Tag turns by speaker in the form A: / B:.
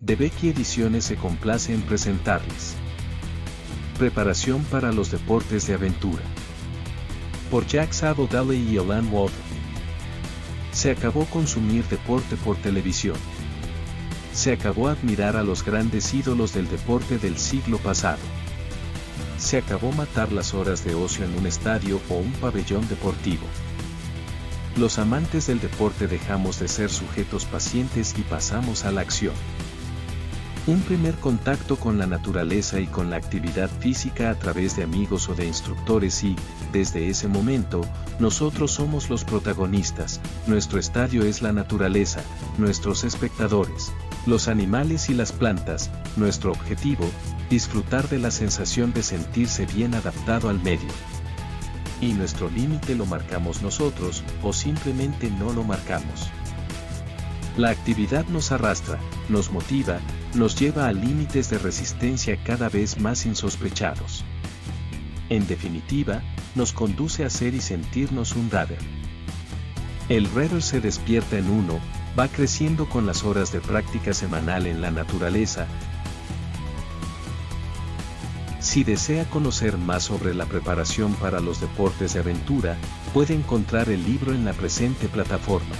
A: De Becky Ediciones se complace en presentarles. Preparación para los deportes de aventura. Por Jack Sabo y Alan Walter. Se acabó consumir deporte por televisión. Se acabó admirar a los grandes ídolos del deporte del siglo pasado. Se acabó matar las horas de ocio en un estadio o un pabellón deportivo. Los amantes del deporte dejamos de ser sujetos pacientes y pasamos a la acción. Un primer contacto con la naturaleza y con la actividad física a través de amigos o de instructores y, desde ese momento, nosotros somos los protagonistas, nuestro estadio es la naturaleza, nuestros espectadores, los animales y las plantas, nuestro objetivo, disfrutar de la sensación de sentirse bien adaptado al medio. Y nuestro límite lo marcamos nosotros o simplemente no lo marcamos. La actividad nos arrastra, nos motiva, nos lleva a límites de resistencia cada vez más insospechados. En definitiva, nos conduce a ser y sentirnos un radar. El radar se despierta en uno, va creciendo con las horas de práctica semanal en la naturaleza. Si desea conocer más sobre la preparación para los deportes de aventura, puede encontrar el libro en la presente plataforma.